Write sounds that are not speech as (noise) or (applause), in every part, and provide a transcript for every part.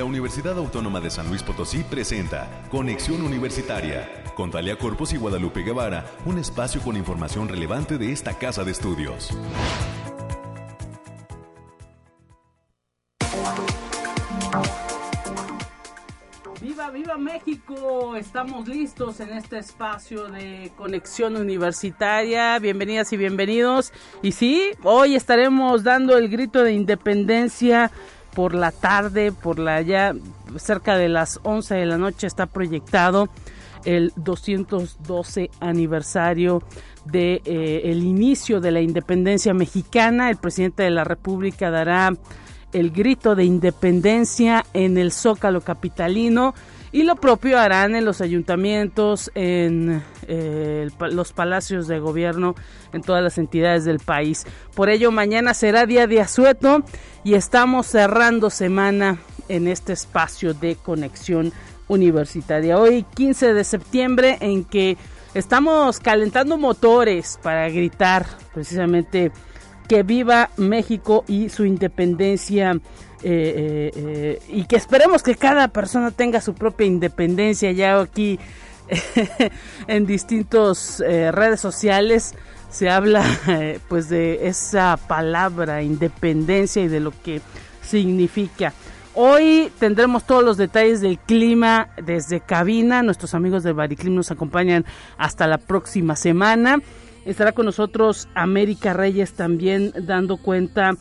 La Universidad Autónoma de San Luis Potosí presenta Conexión Universitaria con Talia Corpus y Guadalupe Guevara, un espacio con información relevante de esta casa de estudios. ¡Viva, viva México! Estamos listos en este espacio de conexión universitaria. Bienvenidas y bienvenidos. Y sí, hoy estaremos dando el grito de independencia por la tarde, por la ya cerca de las 11 de la noche está proyectado el 212 aniversario de eh, el inicio de la independencia mexicana. El presidente de la República dará el grito de independencia en el Zócalo capitalino y lo propio harán en los ayuntamientos, en eh, los palacios de gobierno, en todas las entidades del país. Por ello, mañana será día de asueto y estamos cerrando semana en este espacio de conexión universitaria. Hoy 15 de septiembre en que estamos calentando motores para gritar precisamente que viva México y su independencia eh, eh, eh, y que esperemos que cada persona tenga su propia independencia ya aquí (laughs) en distintas redes sociales se habla pues de esa palabra independencia y de lo que significa Hoy tendremos todos los detalles del clima desde cabina. Nuestros amigos de Bariclim nos acompañan hasta la próxima semana. Estará con nosotros América Reyes también dando cuenta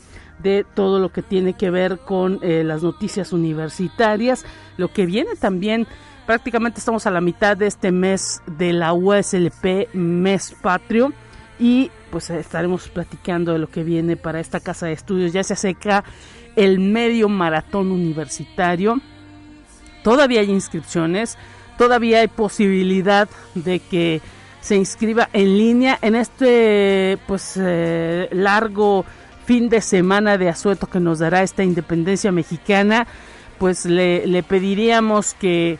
de todo lo que tiene que ver con eh, las noticias universitarias. Lo que viene también, prácticamente estamos a la mitad de este mes de la USLP, mes patrio. Y pues estaremos platicando de lo que viene para esta casa de estudios. Ya se acerca el medio maratón universitario. Todavía hay inscripciones, todavía hay posibilidad de que se inscriba en línea en este pues eh, largo fin de semana de asueto que nos dará esta independencia mexicana. Pues le, pediríamos que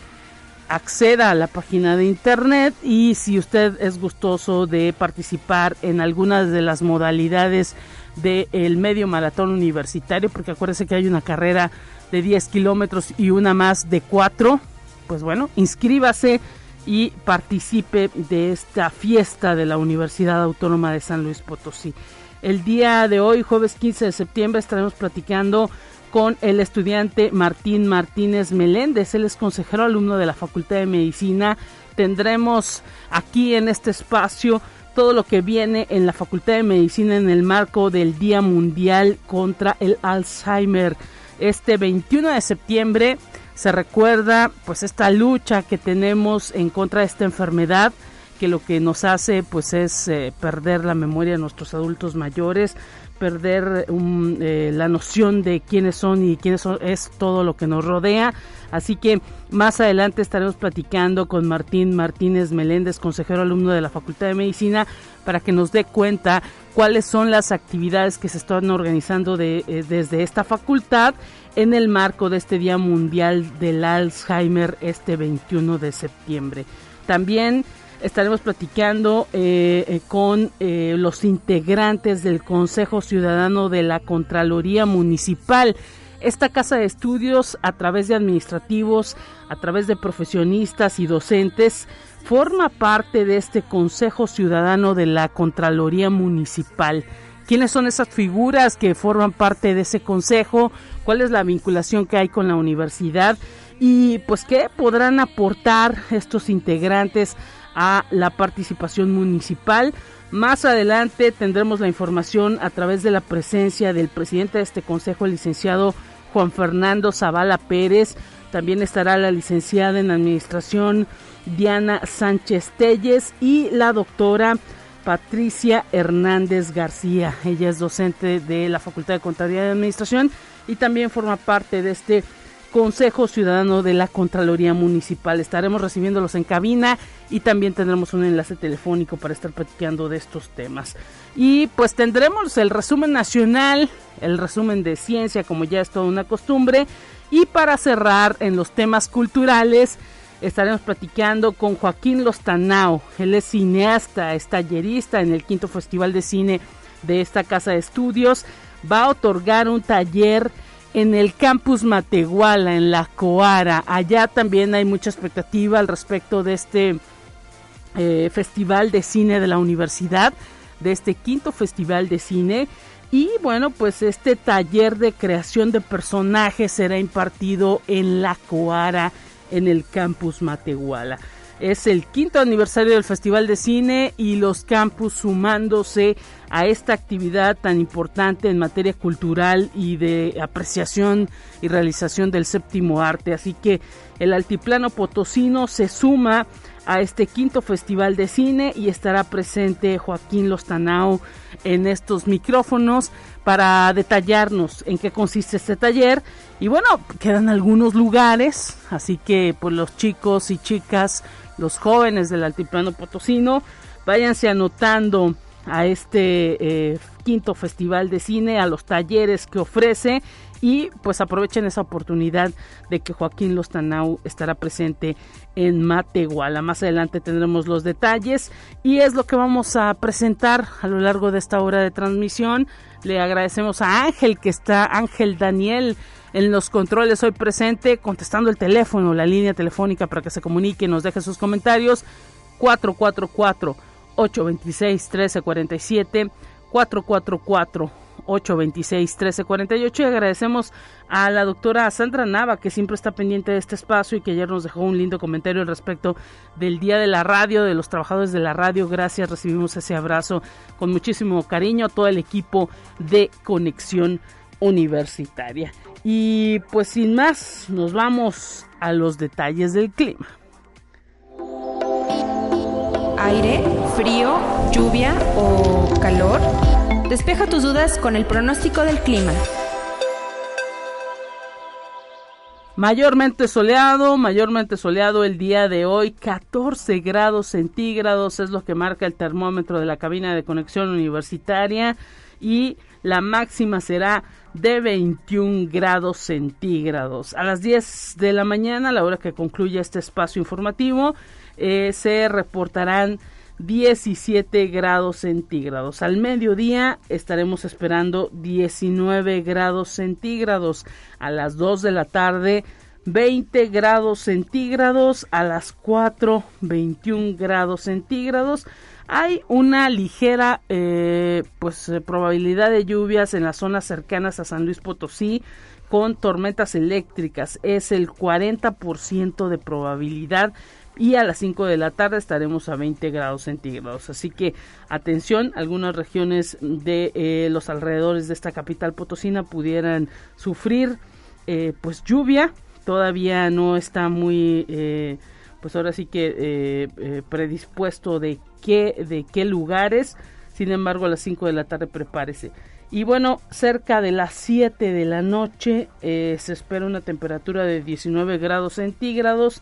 acceda a la página de internet y si usted es gustoso de participar en algunas de las modalidades del medio maratón universitario, porque acuérdese que hay una carrera de 10 kilómetros y una más de 4. Pues bueno, inscríbase y participe de esta fiesta de la Universidad Autónoma de San Luis Potosí. El día de hoy, jueves 15 de septiembre, estaremos platicando con el estudiante Martín Martínez Meléndez. Él es consejero alumno de la Facultad de Medicina. Tendremos aquí en este espacio todo lo que viene en la Facultad de Medicina en el marco del Día Mundial contra el Alzheimer. Este 21 de septiembre se recuerda pues esta lucha que tenemos en contra de esta enfermedad que lo que nos hace pues es eh, perder la memoria de nuestros adultos mayores, perder um, eh, la noción de quiénes son y quiénes es todo lo que nos rodea. Así que más adelante estaremos platicando con Martín Martínez Meléndez, consejero alumno de la Facultad de Medicina, para que nos dé cuenta cuáles son las actividades que se están organizando eh, desde esta facultad en el marco de este Día Mundial del Alzheimer este 21 de septiembre. También estaremos platicando eh, eh, con eh, los integrantes del Consejo Ciudadano de la Contraloría Municipal. Esta casa de estudios, a través de administrativos, a través de profesionistas y docentes, forma parte de este Consejo Ciudadano de la Contraloría Municipal. ¿Quiénes son esas figuras que forman parte de ese consejo? ¿Cuál es la vinculación que hay con la universidad? Y pues qué podrán aportar estos integrantes a la participación municipal. Más adelante tendremos la información a través de la presencia del presidente de este consejo, el licenciado Juan Fernando Zavala Pérez. También estará la licenciada en administración Diana Sánchez Telles y la doctora Patricia Hernández García. Ella es docente de la Facultad de Contaduría y Administración y también forma parte de este Consejo Ciudadano de la Contraloría Municipal. Estaremos recibiéndolos en cabina y también tendremos un enlace telefónico para estar platicando de estos temas. Y pues tendremos el resumen nacional, el resumen de ciencia, como ya es toda una costumbre. Y para cerrar en los temas culturales, estaremos platicando con Joaquín Lostanao. Él es cineasta, es tallerista en el quinto Festival de Cine de esta casa de estudios. Va a otorgar un taller en el campus Matehuala, en la Coara. Allá también hay mucha expectativa al respecto de este eh, Festival de Cine de la Universidad, de este quinto Festival de Cine. Y bueno, pues este taller de creación de personajes será impartido en la Coara, en el campus Matehuala. Es el quinto aniversario del Festival de Cine y los campus sumándose a esta actividad tan importante en materia cultural y de apreciación y realización del séptimo arte. Así que el Altiplano Potosino se suma a este quinto Festival de Cine y estará presente Joaquín Lostanao en estos micrófonos para detallarnos en qué consiste este taller. Y bueno, quedan algunos lugares, así que pues los chicos y chicas los jóvenes del Altiplano Potosino, váyanse anotando a este eh, quinto festival de cine, a los talleres que ofrece y pues aprovechen esa oportunidad de que Joaquín Lostanau estará presente en Matehuala. Más adelante tendremos los detalles y es lo que vamos a presentar a lo largo de esta hora de transmisión. Le agradecemos a Ángel que está, Ángel Daniel en los controles hoy presente, contestando el teléfono, la línea telefónica para que se comunique nos deje sus comentarios. 444-826-1347, 444-826-1348 y agradecemos a la doctora Sandra Nava que siempre está pendiente de este espacio y que ayer nos dejó un lindo comentario al respecto del Día de la Radio, de los trabajadores de la radio. Gracias, recibimos ese abrazo con muchísimo cariño a todo el equipo de Conexión Universitaria. Y pues sin más, nos vamos a los detalles del clima. Aire, frío, lluvia o calor. Despeja tus dudas con el pronóstico del clima. Mayormente soleado, mayormente soleado el día de hoy, 14 grados centígrados es lo que marca el termómetro de la cabina de conexión universitaria y la máxima será de 21 grados centígrados. A las 10 de la mañana, a la hora que concluya este espacio informativo, eh, se reportarán 17 grados centígrados. Al mediodía estaremos esperando 19 grados centígrados. A las 2 de la tarde 20 grados centígrados. A las 4 21 grados centígrados. Hay una ligera eh, pues eh, probabilidad de lluvias en las zonas cercanas a San Luis Potosí con tormentas eléctricas. Es el 40% de probabilidad y a las 5 de la tarde estaremos a 20 grados centígrados. Así que atención, algunas regiones de eh, los alrededores de esta capital potosina pudieran sufrir pues lluvia. Todavía no está muy pues ahora sí que predispuesto de qué, de qué lugares. Sin embargo, a las 5 de la tarde prepárese. Y bueno, cerca de las 7 de la noche eh, se espera una temperatura de 19 grados centígrados.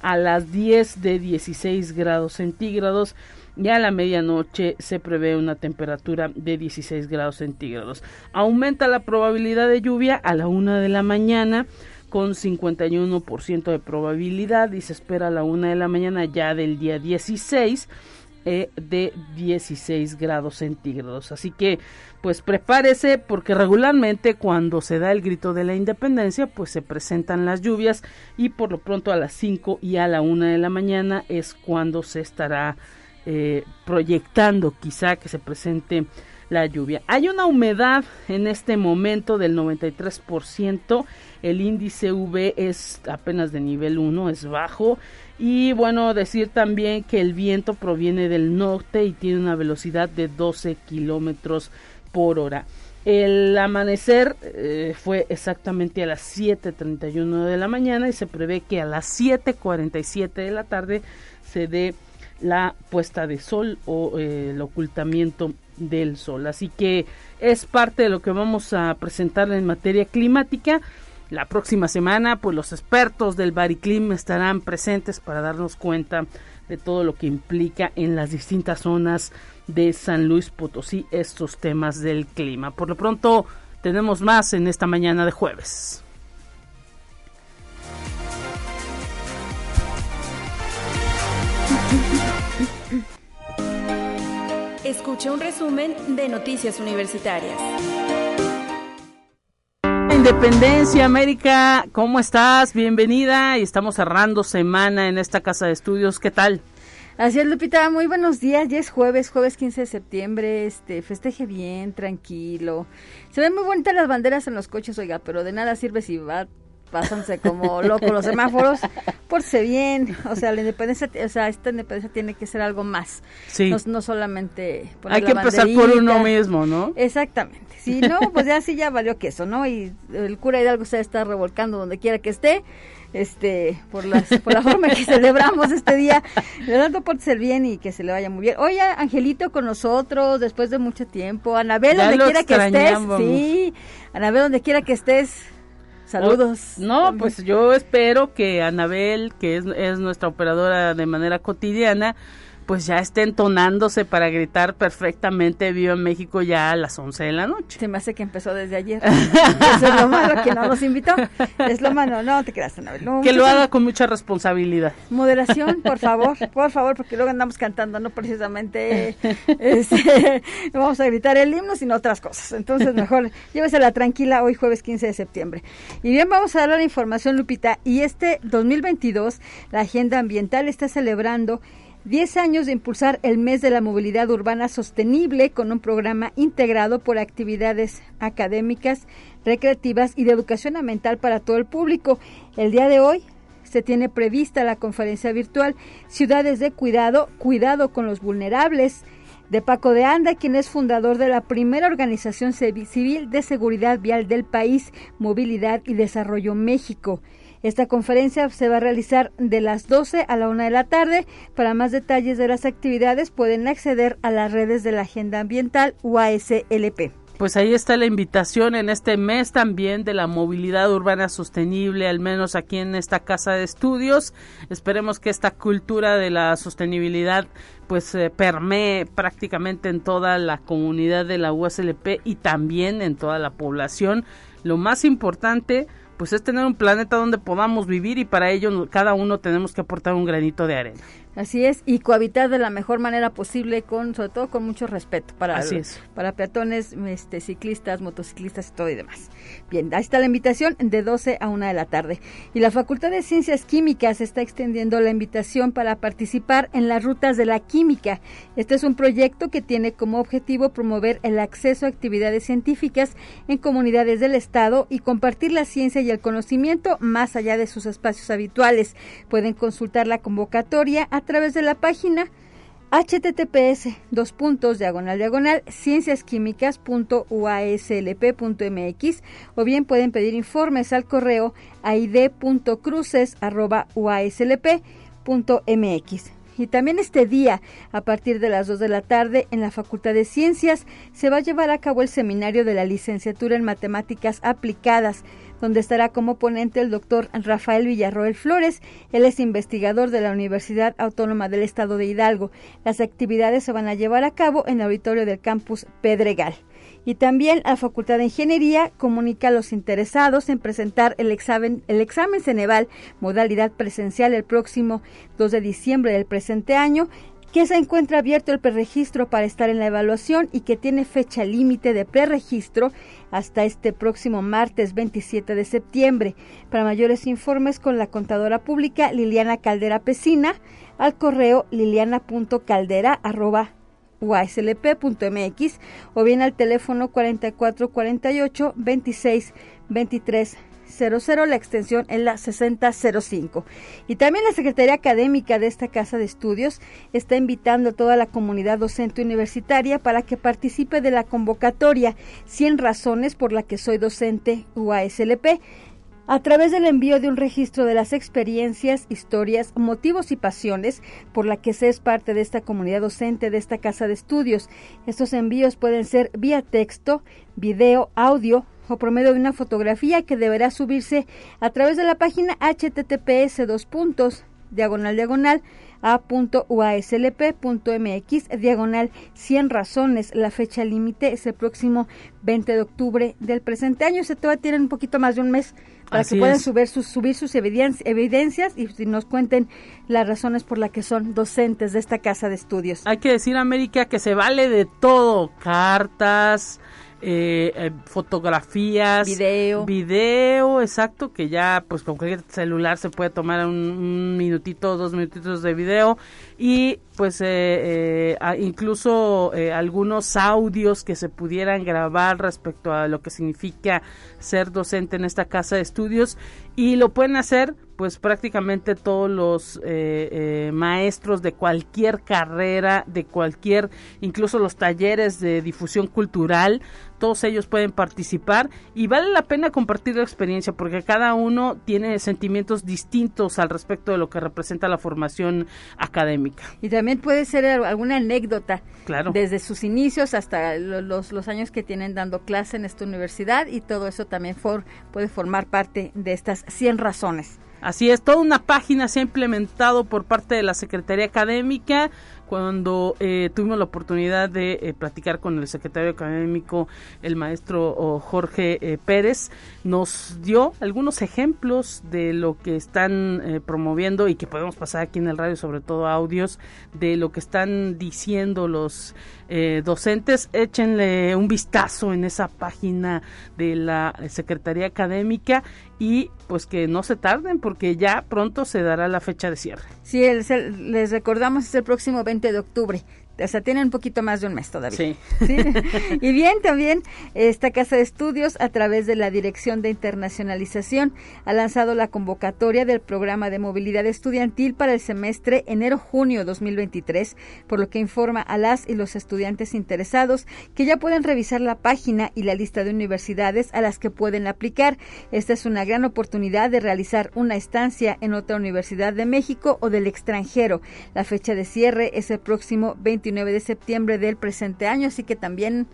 A las 10 de 16 grados centígrados. Y a la medianoche se prevé una temperatura de 16 grados centígrados. Aumenta la probabilidad de lluvia a la 1 de la mañana con 51% de probabilidad y se espera a la una de la mañana ya del día 16 eh, de 16 grados centígrados. Así que pues prepárese porque regularmente cuando se da el grito de la independencia pues se presentan las lluvias y por lo pronto a las 5 y a la una de la mañana es cuando se estará eh, proyectando quizá que se presente la lluvia. Hay una humedad en este momento del 93%, el índice V es apenas de nivel 1, es bajo. Y bueno, decir también que el viento proviene del norte y tiene una velocidad de 12 kilómetros por hora. El amanecer eh, fue exactamente a las 7.31 de la mañana y se prevé que a las 7.47 de la tarde se dé la puesta de sol o eh, el ocultamiento del sol. Así que es parte de lo que vamos a presentar en materia climática. La próxima semana, pues los expertos del Bariclim estarán presentes para darnos cuenta de todo lo que implica en las distintas zonas de San Luis Potosí estos temas del clima. Por lo pronto, tenemos más en esta mañana de jueves. Escucha un resumen de Noticias Universitarias Independencia, América. ¿Cómo estás? Bienvenida y estamos cerrando semana en esta casa de estudios. ¿Qué tal? Así es, Lupita, muy buenos días. Ya es jueves, jueves 15 de septiembre. Este, festeje bien, tranquilo. Se ven muy bonitas las banderas en los coches, oiga, pero de nada sirve si va pasándose como loco los semáforos, pórtese bien, o sea, la independencia, o sea, esta independencia tiene que ser algo más, Sí. no, no solamente poner Hay la que empezar por uno mismo, ¿no? Exactamente, si no, pues ya sí ya valió queso, ¿no? Y el cura Hidalgo se está revolcando donde quiera que esté, este, por las, por la forma en que celebramos este día, de tanto por ser bien y que se le vaya muy bien. Oye, Angelito con nosotros después de mucho tiempo, Anabel donde quiera que estés, sí, Anabel donde quiera que estés, saludos. No, pues yo espero que Anabel, que es, es nuestra operadora de manera cotidiana, pues ya esté entonándose para gritar perfectamente Viva México ya a las 11 de la noche. Se me hace que empezó desde ayer. (laughs) Eso es lo malo, que no nos invitó. Es lo malo, no te creas, Anabel. No, Que lo haga con mucha responsabilidad. Moderación, por favor, (laughs) por favor, porque luego andamos cantando, no precisamente este, no vamos a gritar el himno, sino otras cosas. Entonces, mejor llévesela tranquila hoy jueves 15 de septiembre. Y bien, vamos a dar la información, Lupita. Y este 2022, la Agenda Ambiental está celebrando 10 años de impulsar el mes de la movilidad urbana sostenible con un programa integrado por actividades académicas, recreativas y de educación ambiental para todo el público. El día de hoy se tiene prevista la conferencia virtual Ciudades de Cuidado, Cuidado con los Vulnerables, de Paco de Anda, quien es fundador de la primera organización civi- civil de seguridad vial del país, Movilidad y Desarrollo México. Esta conferencia se va a realizar de las 12 a la 1 de la tarde. Para más detalles de las actividades pueden acceder a las redes de la Agenda Ambiental UASLP. Pues ahí está la invitación en este mes también de la movilidad urbana sostenible, al menos aquí en esta casa de estudios. Esperemos que esta cultura de la sostenibilidad pues eh, permee prácticamente en toda la comunidad de la USLP y también en toda la población. Lo más importante pues es tener un planeta donde podamos vivir y para ello cada uno tenemos que aportar un granito de arena. Así es, y cohabitar de la mejor manera posible, con sobre todo con mucho respeto para, Así es. para peatones, este, ciclistas, motociclistas y todo y demás. Bien, ahí está la invitación de 12 a 1 de la tarde. Y la Facultad de Ciencias Químicas está extendiendo la invitación para participar en las rutas de la química. Este es un proyecto que tiene como objetivo promover el acceso a actividades científicas en comunidades del Estado y compartir la ciencia y el conocimiento más allá de sus espacios habituales. Pueden consultar la convocatoria a través de la página https dos puntos diagonal diagonal cienciasquímicas.uaslp.mx o bien pueden pedir informes al correo aid.cruces arroba uaslp.mx. Y también este día, a partir de las 2 de la tarde, en la Facultad de Ciencias, se va a llevar a cabo el seminario de la licenciatura en Matemáticas Aplicadas, donde estará como ponente el doctor Rafael Villarroel Flores. Él es investigador de la Universidad Autónoma del Estado de Hidalgo. Las actividades se van a llevar a cabo en el auditorio del campus Pedregal. Y también la Facultad de Ingeniería comunica a los interesados en presentar el examen, el examen Ceneval, modalidad presencial, el próximo 2 de diciembre del presente año, que se encuentra abierto el preregistro para estar en la evaluación y que tiene fecha límite de preregistro hasta este próximo martes 27 de septiembre. Para mayores informes con la contadora pública Liliana Caldera Pesina al correo liliana.caldera arroba uaslp.mx o bien al teléfono 4448 26 23 00, la extensión es la 6005. Y también la Secretaría Académica de esta Casa de Estudios está invitando a toda la comunidad docente universitaria para que participe de la convocatoria 100 razones por la que soy docente UASLP a través del envío de un registro de las experiencias, historias, motivos y pasiones por la que se es parte de esta comunidad docente de esta casa de estudios. Estos envíos pueden ser vía texto, video, audio o por medio de una fotografía que deberá subirse a través de la página https dos puntos diagonal diagonal a.uaslp.mx diagonal 100 razones. La fecha límite es el próximo 20 de octubre del presente año. Se todavía tienen un poquito más de un mes para Así que puedan subir sus, subir sus evidencias, evidencias y nos cuenten las razones por las que son docentes de esta casa de estudios. Hay que decir, América, que se vale de todo. Cartas, eh, eh, fotografías, video, video, exacto, que ya pues con cualquier celular se puede tomar un, minutito, dos minutitos de video. Y pues eh, incluso algunos audios que se pudieran grabar respecto a lo que significa ser docente en esta casa de estudios. Y lo pueden hacer pues prácticamente todos los eh, eh, maestros de cualquier carrera, de cualquier, incluso los talleres de difusión cultural, todos ellos pueden participar y vale la pena compartir la experiencia porque cada uno tiene sentimientos distintos al respecto de lo que representa la formación académica. Y también puede ser alguna anécdota, claro. desde sus inicios hasta los, los años que tienen dando clase en esta universidad y todo eso también for, puede formar parte de estas 100 razones. Así es, toda una página se ha implementado por parte de la Secretaría Académica cuando eh, tuvimos la oportunidad de eh, platicar con el secretario académico, el maestro Jorge eh, Pérez, nos dio algunos ejemplos de lo que están promoviendo y que podemos pasar aquí en el radio, sobre todo audios, de lo que están diciendo los docentes. Échenle un vistazo en esa página de la Secretaría Académica y pues que no se tarden porque ya pronto se dará la fecha de cierre. Sí, les recordamos es el próximo 20 de octubre o sea, tienen un poquito más de un mes todavía. (laughs) Sí. Y bien, también esta Casa de Estudios, a través de la Dirección de Internacionalización, ha lanzado la convocatoria del programa de movilidad estudiantil para el semestre enero-junio 2023, por lo que informa a las y los estudiantes interesados que ya pueden revisar la página y la lista de universidades a las que pueden aplicar. Esta es una gran oportunidad de realizar una estancia en otra universidad de México o del extranjero. La fecha de cierre es el próximo 20 de septiembre del presente año, así que también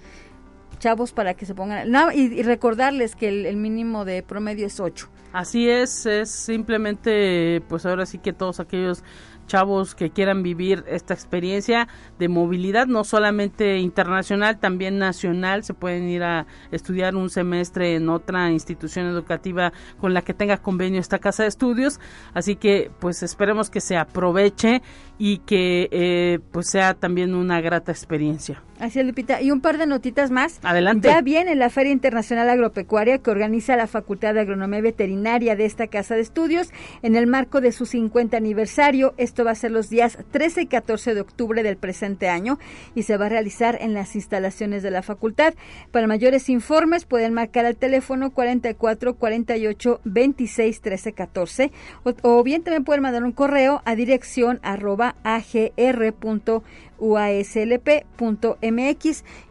chavos para que se pongan y, recordarles que el, mínimo de promedio es 8. Así es, es simplemente pues ahora sí que todos aquellos chavos que quieran vivir esta experiencia de movilidad, no solamente internacional, también nacional. Se pueden ir a estudiar un semestre en otra institución educativa con la que tenga convenio esta casa de estudios. Así que pues esperemos que se aproveche y que eh, pues sea también una grata experiencia. Así es, Lupita. Y un par de notitas más. Adelante. Ya viene la Feria Internacional Agropecuaria que organiza la Facultad de Agronomía Veterinaria de esta casa de estudios en el marco de su 50 aniversario. Esto va a ser los días 13 y 14 de octubre del presente año y se va a realizar en las instalaciones de la facultad. Para mayores informes pueden marcar al teléfono 44 48 26 13 14 o, o bien también pueden mandar un correo a dirección arroba agr.com uaslp.mx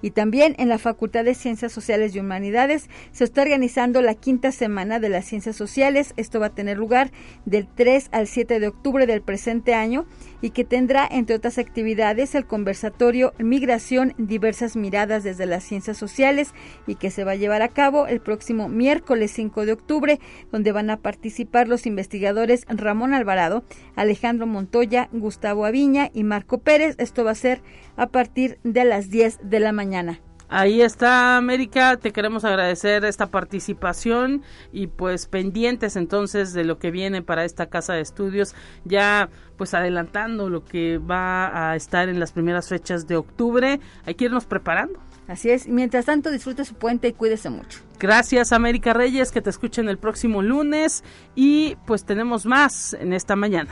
y también en la Facultad de Ciencias Sociales y Humanidades se está organizando la quinta semana de las ciencias sociales. Esto va a tener lugar del 3 al 7 de octubre del presente año y que tendrá, entre otras actividades, el conversatorio Migración, diversas miradas desde las ciencias sociales y que se va a llevar a cabo el próximo miércoles 5 de octubre, donde van a participar los investigadores Ramón Alvarado, Alejandro Montoya, Gustavo Aviña y Marco Pérez. Esto va a ser a partir de las 10 de la mañana. Ahí está América, te queremos agradecer esta participación y pues pendientes entonces de lo que viene para esta casa de estudios, ya pues adelantando lo que va a estar en las primeras fechas de octubre, hay que irnos preparando. Así es, mientras tanto disfrute su puente y cuídese mucho. Gracias América Reyes, que te escuchen el próximo lunes y pues tenemos más en esta mañana.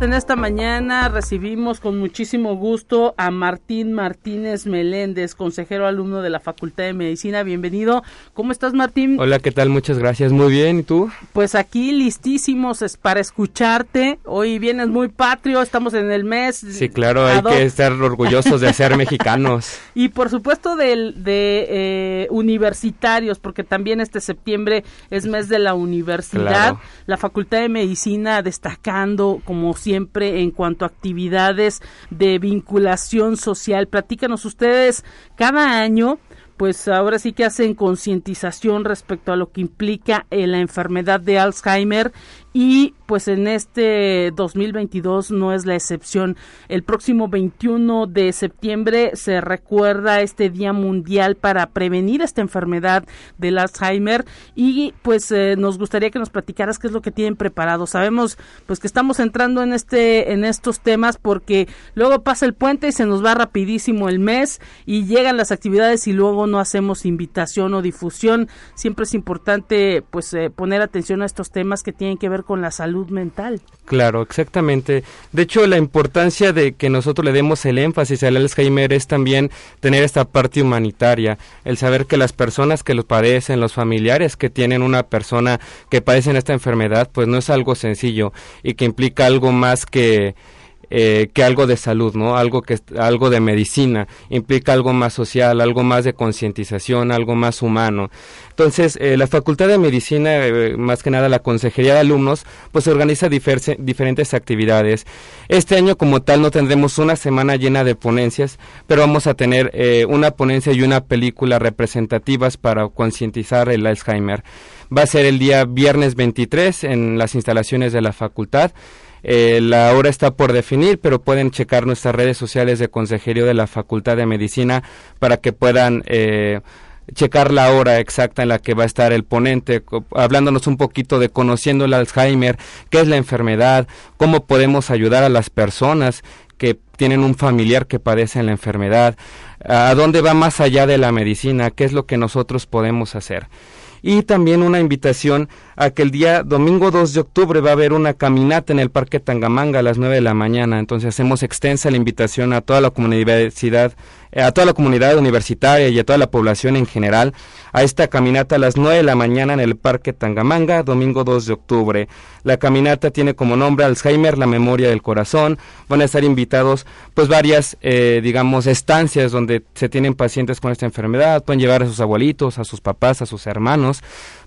En esta mañana recibimos con muchísimo gusto a Martín Martínez Meléndez, consejero alumno de la Facultad de Medicina. Bienvenido. ¿Cómo estás, Martín? Hola, ¿qué tal? Muchas gracias. Muy bien. ¿Y tú? Pues aquí listísimos para escucharte. Hoy vienes muy patrio, estamos en el mes. Sí, claro, hay que estar orgullosos de ser mexicanos. (laughs) Y por supuesto de, de eh, universitarios, porque también este septiembre es mes de la universidad. La Facultad de Medicina destacando como siempre en cuanto a actividades de vinculación social. Platícanos ustedes cada año pues ahora sí que hacen concientización respecto a lo que implica eh, la enfermedad de Alzheimer y pues en este 2022 no es la excepción. El próximo 21 de septiembre se recuerda este Día Mundial para prevenir esta enfermedad del Alzheimer y pues eh, nos gustaría que nos platicaras qué es lo que tienen preparado. Sabemos pues que estamos entrando en este en estos temas porque luego pasa el puente y se nos va rapidísimo el mes y llegan las actividades y luego no hacemos invitación o difusión. Siempre es importante pues eh, poner atención a estos temas que tienen que ver con la salud mental. Claro, exactamente. De hecho, la importancia de que nosotros le demos el énfasis al Alzheimer es también tener esta parte humanitaria, el saber que las personas que lo padecen, los familiares que tienen una persona que padecen esta enfermedad, pues no es algo sencillo y que implica algo más que eh, que algo de salud, ¿no? Algo que algo de medicina implica algo más social, algo más de concientización, algo más humano. Entonces, eh, la Facultad de Medicina, eh, más que nada la Consejería de Alumnos, pues organiza diferentes actividades. Este año como tal no tendremos una semana llena de ponencias, pero vamos a tener una ponencia y una película representativas para concientizar el Alzheimer. Va a ser el día viernes 23 en las instalaciones de la facultad. Eh, la hora está por definir, pero pueden checar nuestras redes sociales de Consejería de la Facultad de Medicina para que puedan eh, checar la hora exacta en la que va a estar el ponente, hablándonos un poquito de conociendo el Alzheimer, qué es la enfermedad, cómo podemos ayudar a las personas que tienen un familiar que padece la enfermedad, a dónde va más allá de la medicina, qué es lo que nosotros podemos hacer. Y también una invitación a que el día domingo 2 de octubre va a haber una caminata en el Parque Tangamanga a las 9 de la mañana. Entonces hacemos extensa la invitación a toda la comunidad a toda la comunidad universitaria y a toda la población en general a esta caminata a las 9 de la mañana en el Parque Tangamanga, domingo 2 de octubre. La caminata tiene como nombre Alzheimer, la memoria del corazón. Van a estar invitados pues varias, eh, digamos, estancias donde se tienen pacientes con esta enfermedad. Pueden llevar a sus abuelitos, a sus papás, a sus hermanos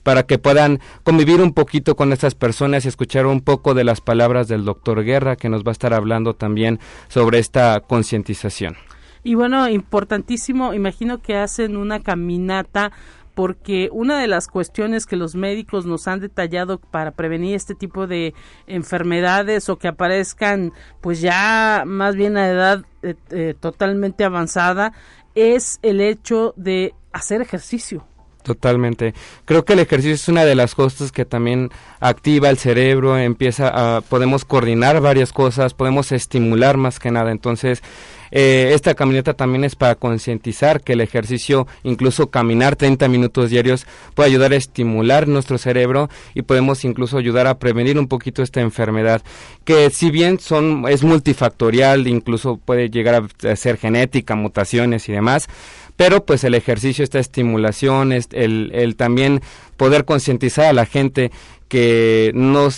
para que puedan convivir un poquito con estas personas y escuchar un poco de las palabras del doctor Guerra, que nos va a estar hablando también sobre esta concientización. Y bueno, importantísimo, imagino que hacen una caminata porque una de las cuestiones que los médicos nos han detallado para prevenir este tipo de enfermedades o que aparezcan pues ya más bien a edad eh, eh, totalmente avanzada es el hecho de hacer ejercicio. Totalmente. Creo que el ejercicio es una de las cosas que también activa el cerebro, empieza a, podemos coordinar varias cosas, podemos estimular más que nada. Entonces, eh, esta caminata también es para concientizar que el ejercicio, incluso caminar 30 minutos diarios, puede ayudar a estimular nuestro cerebro y podemos incluso ayudar a prevenir un poquito esta enfermedad, que si bien son, es multifactorial, incluso puede llegar a ser genética, mutaciones y demás, pero pues el ejercicio, esta estimulación, el, el también poder concientizar a la gente que no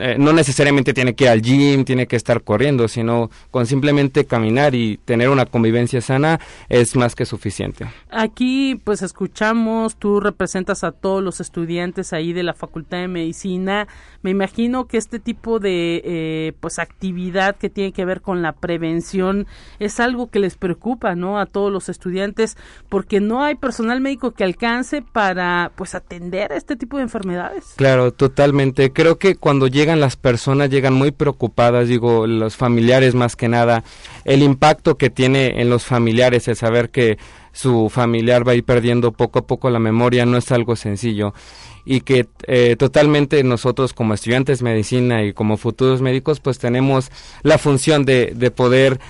eh, no necesariamente tiene que ir al gym, tiene que estar corriendo, sino con simplemente caminar y tener una convivencia sana es más que suficiente. Aquí pues escuchamos, tú representas a todos los estudiantes ahí de la Facultad de Medicina. Me imagino que este tipo de eh, pues actividad que tiene que ver con la prevención es algo que les preocupa, ¿no? A todos los estudiantes porque no hay personal médico que alcance para pues atender este tipo de enfermedades. Claro, totalmente. Creo que cuando llega las personas, llegan muy preocupadas, digo, los familiares más que nada, el impacto que tiene en los familiares el saber que su familiar va a ir perdiendo poco a poco la memoria no es algo sencillo. Y que eh, totalmente nosotros como estudiantes de medicina y como futuros médicos pues tenemos la función de, de poder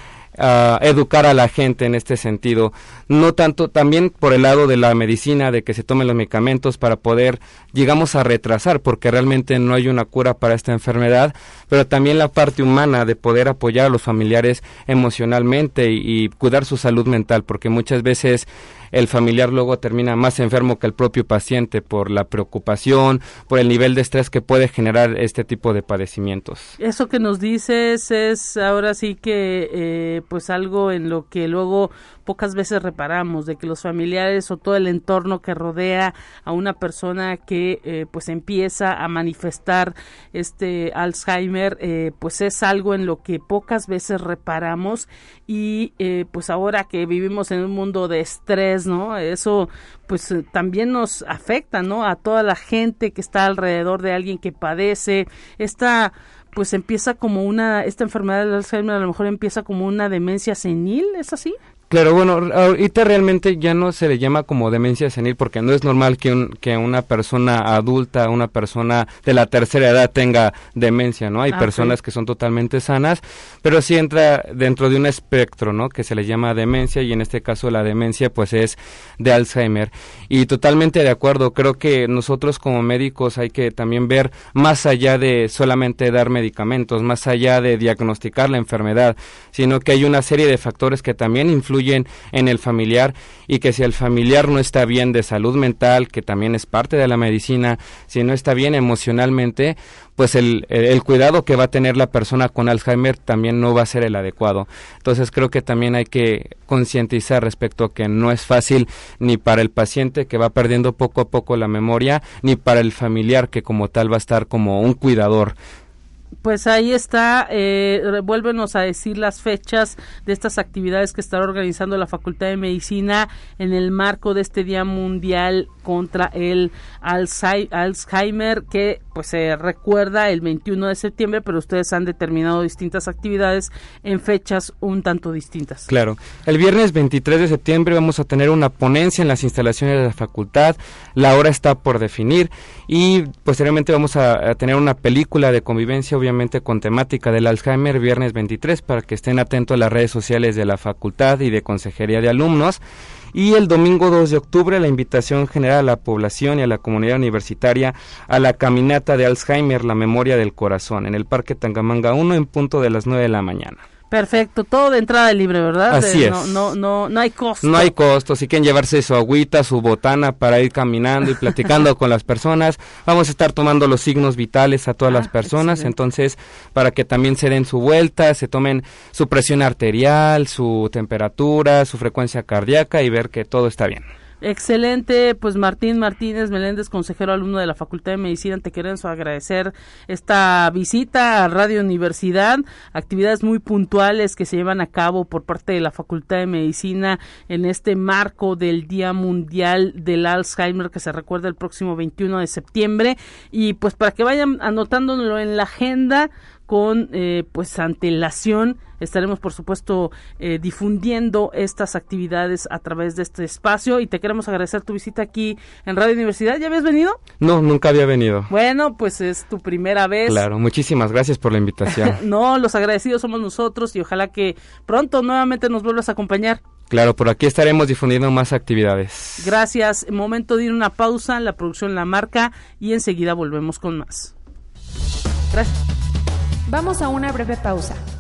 educar a la gente en este sentido. No tanto, también por el lado de la medicina, de que se tomen los medicamentos para poder, llegamos a retrasar, porque realmente no hay una cura para esta enfermedad, pero también la parte humana de poder apoyar a los familiares emocionalmente y cuidar su salud mental, porque muchas veces el familiar luego termina más enfermo que el propio paciente por la preocupación, por el nivel de estrés que puede generar este tipo de padecimientos. Eso que nos dices es ahora sí que eh, pues algo en lo que luego pocas veces reparamos de que los familiares o todo el entorno que rodea a una persona que eh, pues empieza a manifestar este Alzheimer eh, pues es algo en lo que pocas veces reparamos y pues ahora que vivimos en un mundo de estrés ¿no? Eso pues eh, también nos afecta, ¿no? A toda la gente que está alrededor de alguien que padece esta pues empieza como una esta enfermedad del Alzheimer a lo mejor empieza como una demencia senil, ¿es así? Claro, bueno, ahorita realmente ya no se le llama como demencia senil porque no es normal que, un, que una persona adulta, una persona de la tercera edad tenga demencia, ¿no? Hay ah, personas que son totalmente sanas, pero sí entra dentro de un espectro, ¿no? Que se le llama demencia y en este caso la demencia pues es de Alzheimer. Y totalmente de acuerdo, creo que nosotros como médicos hay que también ver más allá de solamente dar medicamentos, más allá de diagnosticar la enfermedad, sino que hay una serie de factores que también influyen en el familiar y que si el familiar no está bien de salud mental, que también es parte de la medicina, si no está bien emocionalmente, pues el, el, cuidado que va a tener la persona con Alzheimer también no va a ser el adecuado. Entonces creo que también hay que concientizar respecto a que no es fácil ni para el paciente que va perdiendo poco a poco la memoria, ni para el familiar que como tal va a estar como un cuidador pues ahí está, eh, vuélvenos a decir las fechas de estas actividades que estará organizando la Facultad de Medicina en el marco de este Día Mundial contra el Alzheimer, que pues se recuerda el 21 de septiembre, pero ustedes han determinado distintas actividades en fechas un tanto distintas. Claro, el viernes 23 de septiembre vamos a tener una ponencia en las instalaciones de la facultad, la hora está por definir y posteriormente vamos a tener una película de convivencia obviamente con temática del Alzheimer viernes 23 para que estén atentos a las redes sociales de la facultad y de consejería de alumnos. Y el domingo 2 de octubre la invitación general a la población y a la comunidad universitaria a la caminata de Alzheimer, la memoria del corazón, en el Parque Tangamanga 1 en punto de las 9 de la mañana. Perfecto, todo de entrada libre, ¿verdad? Así es. No, no, no, no hay costo. No hay costo, si quieren llevarse su agüita, su botana para ir caminando y (laughs) platicando con las personas. Vamos a estar tomando los signos vitales a todas las ah, personas, entonces para que también se den su vuelta, se tomen su presión arterial, su temperatura, su frecuencia cardíaca y ver que todo está bien. Excelente, pues Martín Martínez Meléndez, consejero alumno de la Facultad de Medicina, te queremos agradecer esta visita a Radio Universidad, actividades muy puntuales que se llevan a cabo por parte de la Facultad de Medicina en este marco del Día Mundial del Alzheimer que se recuerda el próximo 21 de septiembre. Y pues para que vayan anotándolo en la agenda con eh, pues antelación estaremos por supuesto eh, difundiendo estas actividades a través de este espacio y te queremos agradecer tu visita aquí en Radio Universidad. ¿Ya habías venido? No, nunca había venido. Bueno, pues es tu primera vez. Claro, muchísimas gracias por la invitación. (laughs) no, los agradecidos somos nosotros y ojalá que pronto nuevamente nos vuelvas a acompañar. Claro, por aquí estaremos difundiendo más actividades. Gracias. Momento de ir una pausa, la producción la marca y enseguida volvemos con más. Gracias. Vamos a una breve pausa.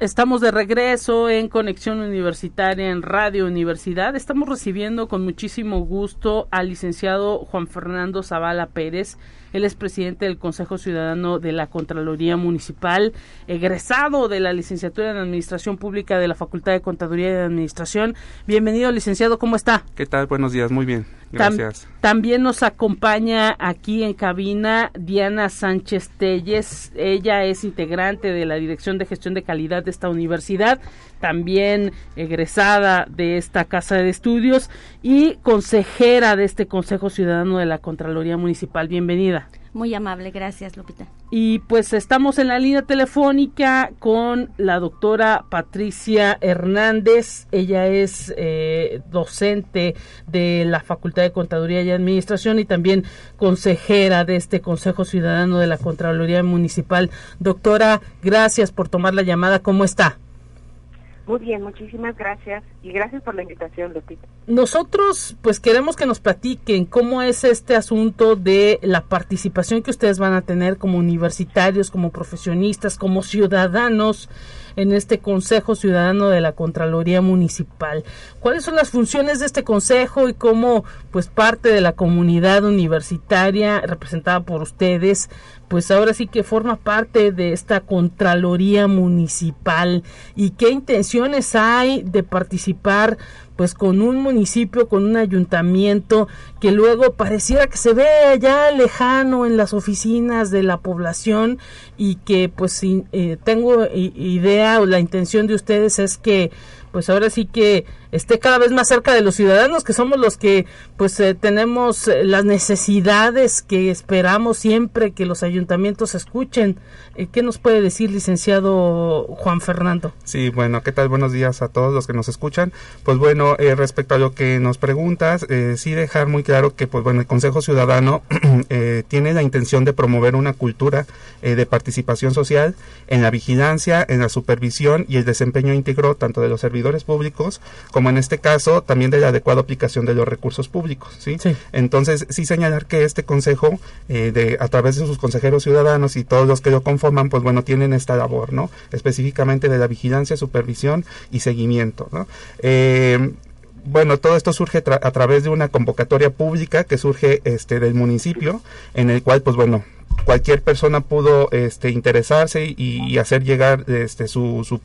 Estamos de regreso en Conexión Universitaria en Radio Universidad. Estamos recibiendo con muchísimo gusto al licenciado Juan Fernando Zavala Pérez. Él es presidente del Consejo Ciudadano de la Contraloría Municipal, egresado de la licenciatura en Administración Pública de la Facultad de Contaduría y Administración. Bienvenido, licenciado, ¿cómo está? ¿Qué tal? Buenos días, muy bien. Gracias. también nos acompaña aquí en cabina Diana Sánchez Telles. Ella es integrante de la Dirección de Gestión de Calidad de esta universidad, también egresada de esta casa de estudios y consejera de este Consejo Ciudadano de la Contraloría Municipal. Bienvenida. Muy amable, gracias Lupita. Y pues estamos en la línea telefónica con la doctora Patricia Hernández. Ella es eh, docente de la Facultad de Contaduría y Administración y también consejera de este Consejo Ciudadano de la Contraloría Municipal. Doctora, gracias por tomar la llamada. ¿Cómo está? Muy bien, muchísimas gracias y gracias por la invitación, Lupita. Nosotros pues queremos que nos platiquen cómo es este asunto de la participación que ustedes van a tener como universitarios, como profesionistas, como ciudadanos en este Consejo Ciudadano de la Contraloría Municipal. ¿Cuáles son las funciones de este consejo y cómo pues parte de la comunidad universitaria representada por ustedes pues ahora sí que forma parte de esta Contraloría Municipal y qué intenciones hay de participar pues con un municipio, con un ayuntamiento que luego pareciera que se ve allá lejano en las oficinas de la población y que pues eh, tengo idea o la intención de ustedes es que pues ahora sí que esté cada vez más cerca de los ciudadanos, que somos los que pues eh, tenemos eh, las necesidades que esperamos siempre que los ayuntamientos escuchen. Eh, ¿Qué nos puede decir, licenciado Juan Fernando? Sí, bueno, ¿qué tal? Buenos días a todos los que nos escuchan. Pues bueno, respecto a lo que nos preguntas, sí dejar muy claro que pues bueno, el Consejo Ciudadano (clears throat) tiene la intención de promover una cultura de participación social en la vigilancia, en la supervisión y el desempeño íntegro tanto de los servidores públicos en este caso también de la adecuada aplicación de los recursos públicos. ¿sí? Entonces, sí señalar que este consejo, eh, de, a través de sus consejeros ciudadanos y todos los que lo conforman, pues bueno, tienen esta labor, ¿no? Específicamente de la vigilancia, supervisión y seguimiento, ¿no? Eh, bueno, todo esto surge a través de una convocatoria pública que surge este del municipio, en el cual, pues bueno, cualquier persona pudo este, interesarse y, hacer llegar este, su, su,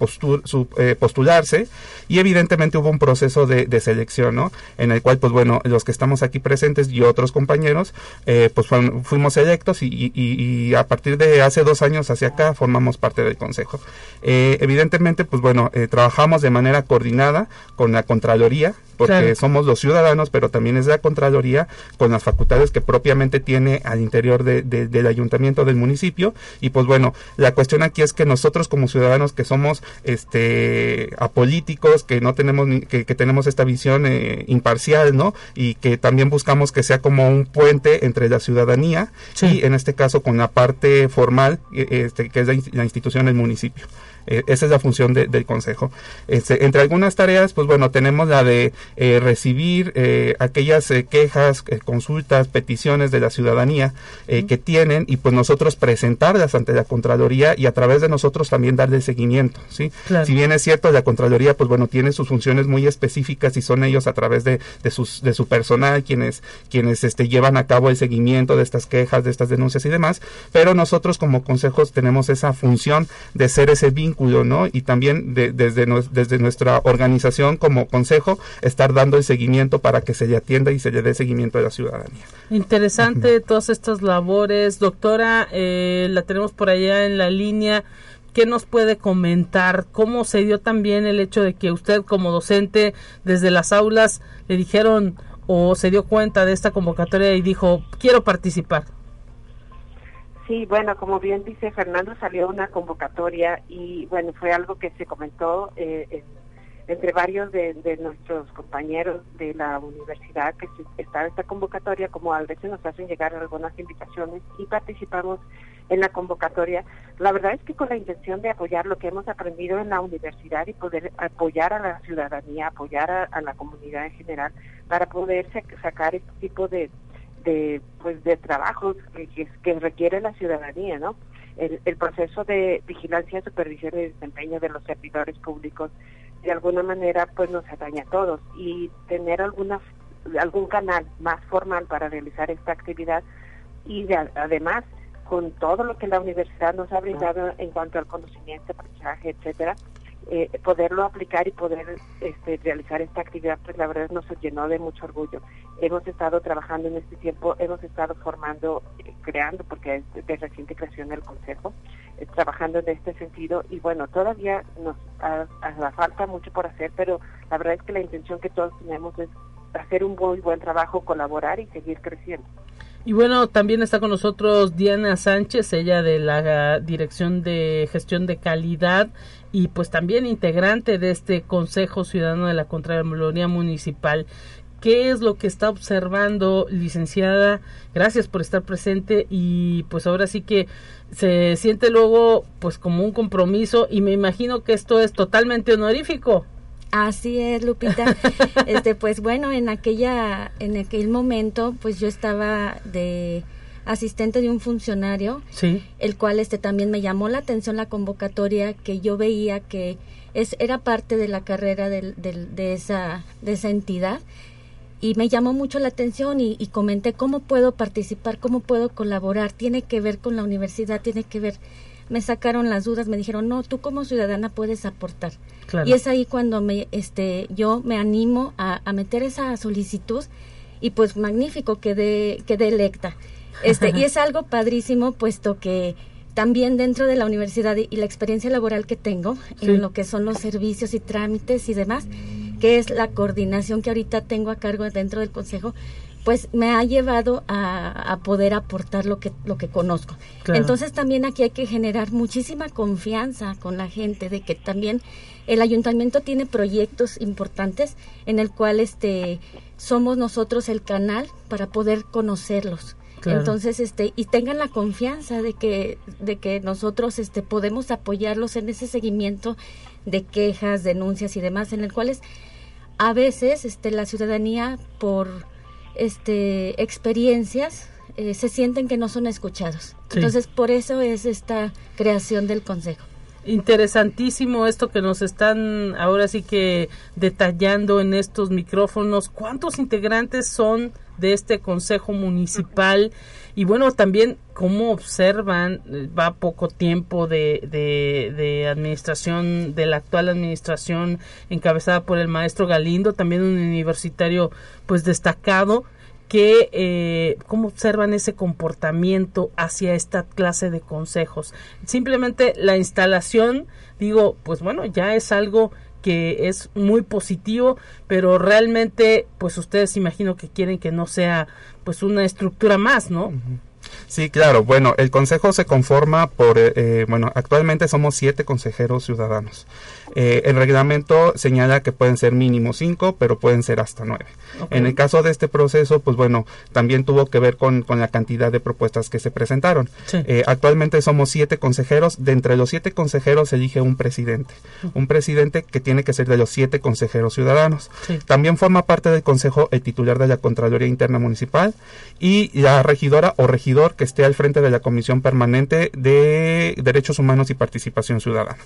su eh, postularse y evidentemente hubo un proceso de, selección, ¿no? En el cual, pues bueno, los que estamos aquí presentes y otros compañeros, eh, pues fuimos electos y, a partir de hace dos años hacia acá formamos parte del consejo. Eh, evidentemente, pues bueno, trabajamos de manera coordinada con la Contraloría, porque somos los ciudadanos, pero también es la Contraloría con las facultades que propiamente tiene al interior de, del ayuntamiento del municipio. Y pues bueno, la cuestión aquí es que nosotros como ciudadanos que somos este apolíticos, que no tenemos que, tenemos esta visión eh, imparcial, ¿no? Y que también buscamos que sea como un puente entre la ciudadanía y en este caso con la parte formal, eh, este, que es la institución del municipio. Eh, esa es la función del Consejo. Este, entre algunas tareas, pues bueno, tenemos la de eh, recibir eh, aquellas quejas, consultas, peticiones de la ciudadanía que tienen y pues nosotros presentarlas ante la Contraloría y a través de nosotros también darle seguimiento. ¿sí? Si bien es cierto, la Contraloría, pues bueno, tiene sus funciones muy específicas y son ellos a través de, de, sus, de su personal quienes, quienes este, llevan a cabo el seguimiento de estas quejas, de estas denuncias y demás, pero nosotros como consejos tenemos esa función de ser ese vínculo ¿no? Y también desde, desde nuestra organización como consejo, estar dando el seguimiento para que se le atienda y se le dé seguimiento a la ciudadanía. Interesante todas estas labores. Doctora, eh, la tenemos por allá en la línea. ¿Qué nos puede comentar? ¿Cómo se dio también el hecho de que usted como docente desde las aulas le dijeron o se dio cuenta de esta convocatoria y dijo, quiero participar? Sí, bueno, como bien dice Fernando, salió una convocatoria y bueno, fue algo que se comentó eh, entre varios de, nuestros compañeros de la universidad que estaba esta convocatoria, como a veces nos hacen llegar algunas invitaciones y participamos en la convocatoria. La verdad es que con la intención de apoyar lo que hemos aprendido en la universidad y poder apoyar a la ciudadanía, apoyar a la comunidad en general, para poder sacar este tipo de de pues de trabajos que, requiere la ciudadanía, ¿no? El, el, proceso de vigilancia, supervisión y desempeño de los servidores públicos de alguna manera pues nos atañe a todos y tener alguna algún canal más formal para realizar esta actividad y además con todo lo que la universidad nos ha brindado en cuanto al conocimiento, aprendizaje, etcétera, eh, poderlo aplicar y poder este, realizar esta actividad, pues la verdad nos llenó de mucho orgullo. Hemos estado trabajando en este tiempo, hemos estado formando, eh, creando, porque es de reciente creación del Consejo, eh, trabajando en este sentido y bueno, todavía nos hace falta mucho por hacer, pero la verdad es que la intención que todos tenemos es hacer un muy buen trabajo, colaborar y seguir creciendo. Y bueno, también está con nosotros Diana Sánchez, ella de la Dirección de Gestión de Calidad y pues también integrante de este Consejo Ciudadano de la Contraloría Municipal. ¿Qué es lo que está observando, licenciada? Gracias por estar presente y pues ahora sí que se siente luego pues como un compromiso y me imagino que esto es totalmente honorífico. Así es, Lupita. (laughs) este, pues bueno, en aquella, en aquel momento, pues yo estaba de asistente de un funcionario, Sí. el cual este también me llamó la atención la convocatoria que yo veía que es era parte de la carrera del- de esa de esa entidad y me llamó mucho la atención y, y comenté cómo puedo participar, cómo puedo colaborar, tiene que ver con la universidad, tiene que ver, me sacaron las dudas, me dijeron, no, tú como ciudadana puedes aportar. Claro. Y es ahí cuando me, este, yo me animo a, a meter esa solicitud y pues magnífico, quedé, quedé electa. Este, y es (laughs) algo padrísimo puesto que también dentro de la universidad y y la experiencia laboral que tengo Sí. en lo que son los servicios y trámites y demás, que es la coordinación que ahorita tengo a cargo dentro del consejo, pues me ha llevado a, a poder aportar lo que lo que conozco. Claro. Entonces también aquí hay que generar muchísima confianza con la gente de que también el ayuntamiento tiene proyectos importantes en el cual este somos nosotros el canal para poder conocerlos. Claro. Entonces, este, y tengan la confianza de que, de que nosotros, este, podemos apoyarlos en ese seguimiento de quejas, denuncias y demás, en el cual es, a veces, este, la ciudadanía por, este, experiencias, eh, se sienten que no son escuchados. Sí. Entonces, por eso es esta creación del consejo. Interesantísimo esto que nos están ahora sí que detallando en estos micrófonos. ¿Cuántos integrantes son de este Consejo Municipal? (laughs) Y bueno, también cómo observan, eh, va poco tiempo de, de, administración, de la actual administración encabezada por el maestro Galindo, también un universitario pues destacado que eh, cómo observan ese comportamiento hacia esta clase de consejos. Simplemente la instalación, digo, pues bueno, ya es algo que es muy positivo, pero realmente, pues ustedes imagino que quieren que no sea pues una estructura más, ¿no? Sí, claro. Bueno, el consejo se conforma por, eh, eh, bueno, actualmente somos siete consejeros ciudadanos. Eh, el reglamento señala que pueden ser mínimo cinco, pero pueden ser hasta nueve. En el caso de este proceso, pues bueno, también tuvo que ver con, con la cantidad de propuestas que se presentaron. Sí. Eh, actualmente somos siete consejeros. De entre los siete consejeros se elige un presidente. Un presidente que tiene que ser de los siete consejeros ciudadanos. Sí. También forma parte del consejo el titular de la Contraloría Interna Municipal y la regidora o regidor que esté al frente de la Comisión Permanente de Derechos Humanos y Participación Ciudadana.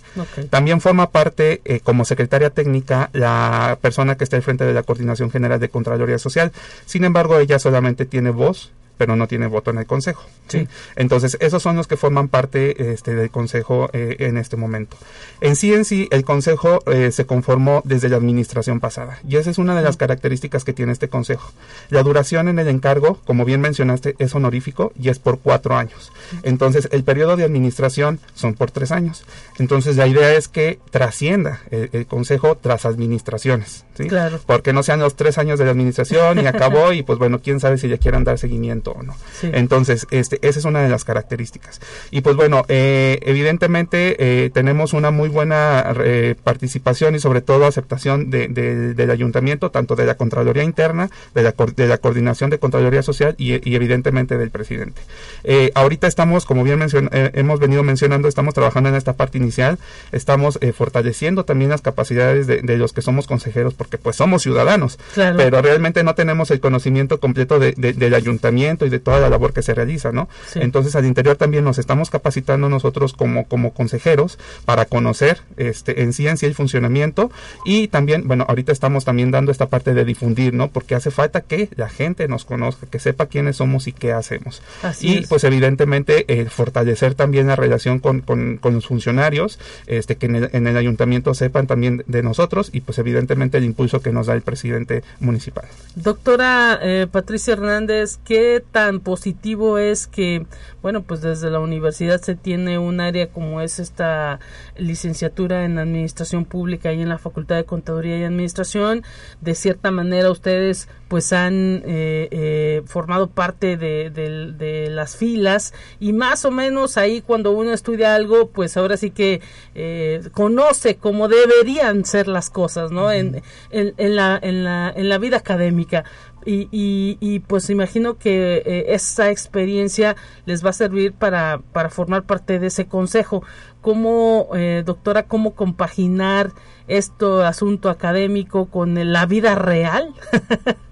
También forma parte eh, como secretaria técnica la persona que está al frente de la Coordinación General de Contraloría Social. Sin embargo, ella solamente tiene voz pero no tiene voto en el consejo. ¿sí? Entonces, esos son los que forman parte este, del consejo eh, en este momento. En sí, en sí, el consejo eh, se conformó desde la administración pasada y esa es una de las características que tiene este consejo. La duración en el encargo, como bien mencionaste, es honorífico y es por cuatro años. Entonces, el periodo de administración son por tres años. Entonces, la idea es que trascienda el, el consejo tras administraciones. ¿sí? Claro. Porque no sean los tres años de la administración y acabó y pues bueno, quién sabe si le quieran dar seguimiento o no. Sí. Entonces, este, esa es una de las características. Y pues bueno, eh, evidentemente eh, tenemos una muy buena eh, participación y sobre todo aceptación de, de- del ayuntamiento, tanto de la Contraloría Interna, de la, de la Coordinación de Contraloría Social y, y evidentemente del presidente. Eh, ahorita estamos, como bien mencion- hemos venido mencionando, estamos trabajando en esta parte inicial, estamos fortaleciendo también las capacidades de, de los que somos consejeros, porque pues somos ciudadanos, Claro. pero realmente no tenemos el conocimiento completo de- de- del ayuntamiento y de toda la labor que se realiza, ¿no? Sí. Entonces al interior también nos estamos capacitando nosotros como, como consejeros para conocer este en sí en sí el funcionamiento y también, bueno, ahorita estamos también dando esta parte de difundir, ¿no? Porque hace falta que la gente nos conozca, que sepa quiénes somos y qué hacemos. Así y es. pues evidentemente eh, fortalecer también la relación con, con, con los funcionarios, este que en el, en el ayuntamiento sepan también de nosotros y pues evidentemente el impulso que nos da el presidente municipal. Doctora eh, Patricia Hernández, ¿qué tan positivo es que, bueno, pues desde la universidad se tiene un área como es esta licenciatura en Administración Pública y en la Facultad de Contaduría y Administración? De cierta manera ustedes pues han eh, eh, formado parte de, de- de las filas y más o menos ahí cuando uno estudia algo, pues ahora sí que eh, conoce cómo deberían ser las cosas, ¿no? en, en, en la, en, la, en la vida académica. Y, y, pues imagino que eh, esa experiencia les va a servir para, para formar parte de ese consejo. ¿Cómo, eh, doctora, cómo compaginar esto asunto académico con la vida real? (laughs)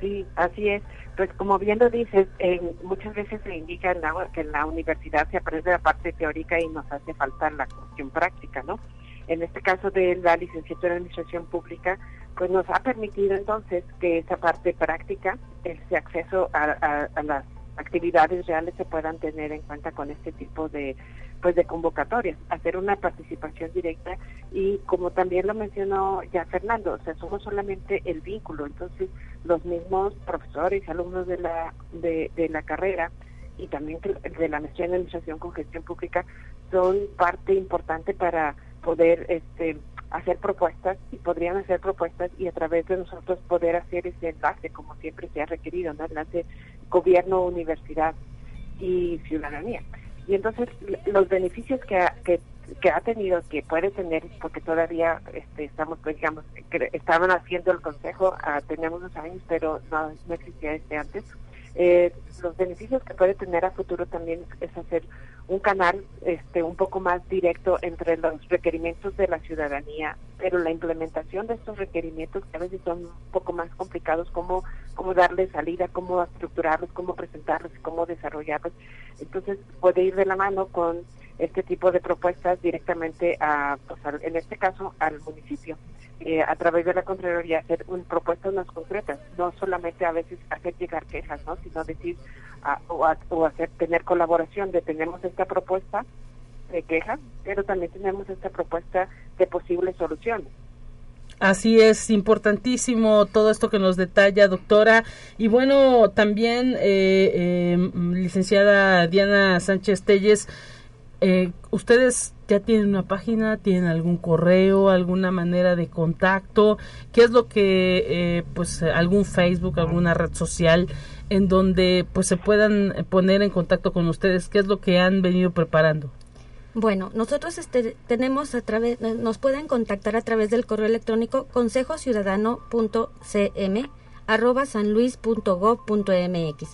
Sí, así es. Pues como bien lo dices, muchas veces se indica que en la universidad se aprende la parte teórica y nos hace falta la cuestión práctica, ¿no? En este caso de la licenciatura en Administración Pública, pues nos ha permitido entonces que esa parte práctica, ese acceso a, las actividades reales se puedan tener en cuenta con este tipo de pues de convocatorias, hacer una participación directa y como también lo mencionó ya Fernando, o sea, solamente el vínculo, entonces los mismos profesores y alumnos de la de, de la carrera y también de la maestría en administración con gestión pública son parte importante para poder este hacer propuestas y podrían hacer propuestas y a través de nosotros poder hacer ese enlace como siempre se ha requerido, ¿no? Enlace gobierno, universidad y ciudadanía. Y entonces los beneficios que ha, que, ha tenido, que puede tener, porque todavía este, estamos, pues, digamos, estaban haciendo el consejo, ah, tenemos dos años, pero no, no existía este antes, eh, los beneficios que puede tener a futuro también es hacer un canal este un poco más directo entre los requerimientos de la ciudadanía, pero la implementación de estos requerimientos que a veces son un poco más complicados, cómo, cómo darle salida, cómo estructurarlos, cómo presentarlos, cómo desarrollarlos. Entonces puede ir de la mano con este tipo de propuestas directamente a, pues, en este caso, al municipio. Eh, a través de la Contraloría hacer un, propuestas más concretas, no solamente a veces hacer llegar quejas, ¿no? sino decir o, hacer tener colaboración de tenemos esta propuesta de queja, pero también tenemos esta propuesta de posibles soluciones. Así es, importantísimo todo esto que nos detalla, doctora. Y bueno, también, eh, eh, licenciada Diana Sánchez Telles, eh, ¿Ustedes ya tienen una página, tienen algún correo, alguna manera de contacto? ¿Qué es lo que, eh, pues, algún Facebook, alguna red social en donde, pues, se puedan poner en contacto con ustedes? ¿Qué es lo que han venido preparando? Bueno, nosotros este, tenemos a través, nos pueden contactar a través del correo electrónico consejociudadano.cm arroba sanluis.gov.mx.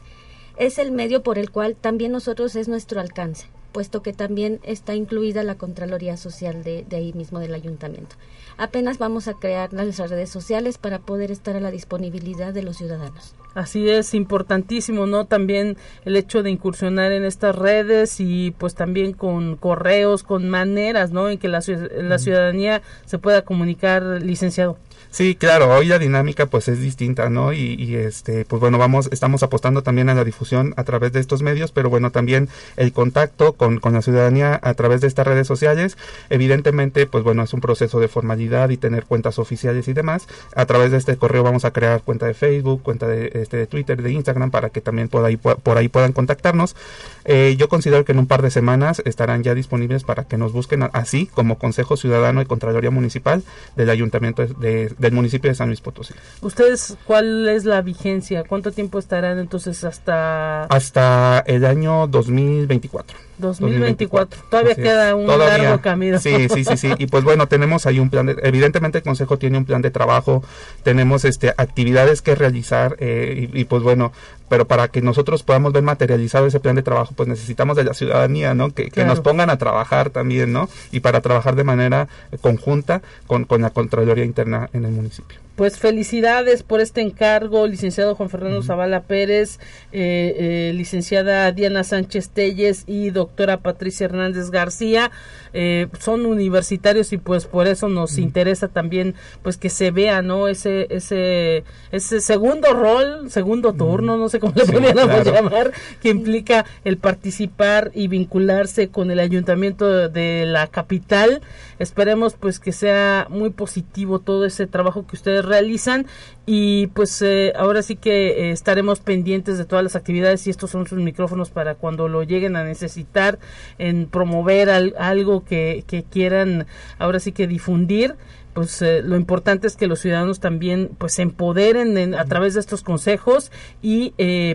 Es el medio por el cual también nosotros es nuestro alcance puesto que también está incluida la Contraloría Social de, ahí mismo del ayuntamiento. Apenas vamos a crear nuestras redes sociales para poder estar a la disponibilidad de los ciudadanos. Así es, importantísimo, ¿no? También el hecho de incursionar en estas redes y pues también con correos, con maneras, ¿no? En que la, la ciudadanía se pueda comunicar, licenciado. Sí, claro, hoy la dinámica pues es distinta, ¿no? Y, este, pues bueno, vamos, estamos apostando también a la difusión a través de estos medios, pero bueno, también el contacto con, con la ciudadanía a través de estas redes sociales, evidentemente, pues bueno, es un proceso de formalidad y tener cuentas oficiales y demás. A través de este correo vamos a crear cuenta de Facebook, cuenta de, este, de Twitter, de Instagram, para que también por ahí, por ahí puedan contactarnos. Eh, yo considero que en un par de semanas estarán ya disponibles para que nos busquen así como Consejo Ciudadano y Contraloría Municipal del Ayuntamiento de del municipio de San Luis Potosí. ¿Ustedes cuál es la vigencia? ¿Cuánto tiempo estarán entonces hasta...? Hasta el año 2024. 2024. Todavía queda un largo camino. Sí, sí, sí, sí. Y pues bueno, tenemos ahí un plan de, evidentemente el consejo tiene un plan de trabajo, tenemos este actividades que realizar eh, y, pues bueno, pero para que nosotros podamos ver materializado ese plan de trabajo, pues necesitamos de la ciudadanía, ¿no? Que, que nos pongan a trabajar también, ¿no? Y para trabajar de manera conjunta con, con la Contraloría Interna en el municipio. Pues felicidades por este encargo, licenciado Juan Fernando Zavala Pérez, eh, eh, licenciada Diana Sánchez Telles y doctora Patricia Hernández García. Eh, son universitarios y pues por eso nos interesa también pues que se vea, ¿no? Ese, ese, ese segundo rol, segundo turno, no sé cómo le podríamos llamar, que implica el participar y vincularse con el ayuntamiento de la capital. Esperemos pues que sea muy positivo todo ese trabajo que ustedes realizan y pues eh, ahora sí que eh, estaremos pendientes de todas las actividades y estos son sus micrófonos para cuando lo lleguen a necesitar en promover algo que, quieran ahora sí que difundir pues eh, lo importante es que los ciudadanos también pues se empoderen a través de estos consejos y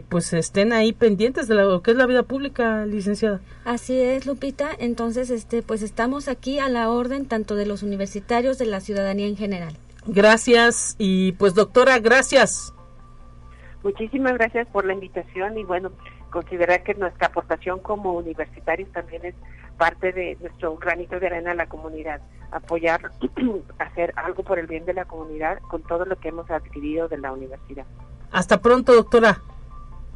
pues estén ahí pendientes de lo que es la vida pública licenciada. Así es Lupita. Entonces este pues estamos aquí a la orden tanto de los universitarios de la ciudadanía en general. Gracias. Y pues doctora, gracias. Muchísimas gracias por la invitación y bueno, considerar que nuestra aportación como universitarios también es parte de nuestro granito de arena a la comunidad, apoyar, (clears throat) hacer algo por el bien de la comunidad con todo lo que hemos adquirido de la universidad. Hasta pronto, doctora.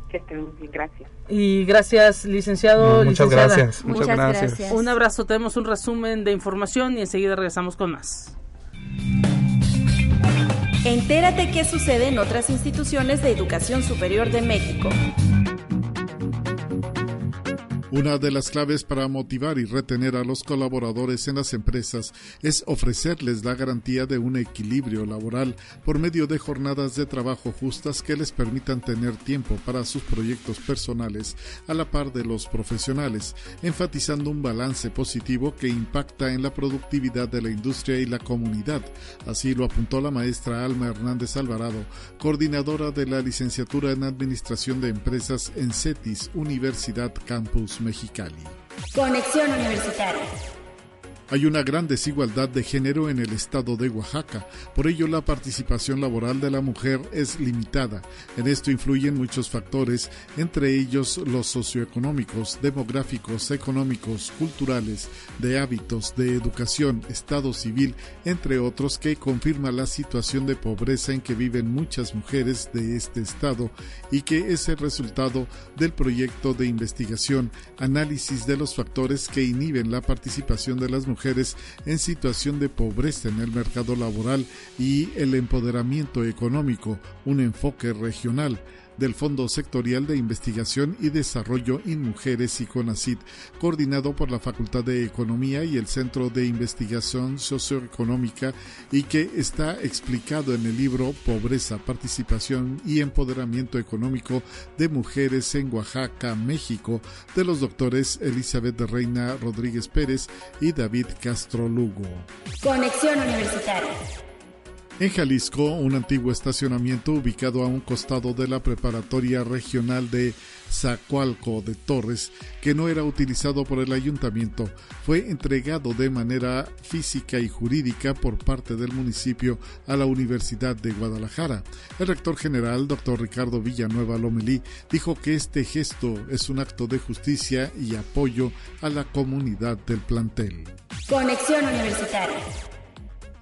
Que estén bien, gracias. Y gracias, licenciado. muchas licenciada. gracias. Muchas Muchas gracias. gracias. Un abrazo, tenemos un resumen de información y enseguida regresamos con más. Entérate qué sucede en otras instituciones de educación superior de México. Una de las claves para motivar y retener a los colaboradores en las empresas es ofrecerles la garantía de un equilibrio laboral por medio de jornadas de trabajo justas que les permitan tener tiempo para sus proyectos personales a la par de los profesionales, enfatizando un balance positivo que impacta en la productividad de la industria y la comunidad. Así lo apuntó la maestra Alma Hernández Alvarado, coordinadora de la licenciatura en Administración de Empresas en CETIS Universidad Campus Mexicali. Conexión Universitaria. Hay una gran desigualdad de género en el estado de Oaxaca, por ello la participación laboral de la mujer es limitada. En esto influyen muchos factores, entre ellos los socioeconómicos, demográficos, económicos, culturales, de hábitos, de educación, estado civil, entre otros que confirma la situación de pobreza en que viven muchas mujeres de este estado y que es el resultado del proyecto de investigación, análisis de los factores que inhiben la participación de las mujeres en situación de pobreza en el mercado laboral y el empoderamiento económico, un enfoque regional del Fondo Sectorial de Investigación y Desarrollo en Mujeres y CONACID, coordinado por la Facultad de Economía y el Centro de Investigación Socioeconómica y que está explicado en el libro Pobreza, Participación y Empoderamiento Económico de Mujeres en Oaxaca, México, de los doctores Elizabeth Reina Rodríguez Pérez y David Castro Lugo. Conexión Universitaria. En Jalisco, un antiguo estacionamiento ubicado a un costado de la preparatoria regional de Zacualco de Torres, que no era utilizado por el ayuntamiento, fue entregado de manera física y jurídica por parte del municipio a la Universidad de Guadalajara. El rector general, doctor Ricardo Villanueva Lomelí, dijo que este gesto es un acto de justicia y apoyo a la comunidad del plantel. Conexión Universitaria.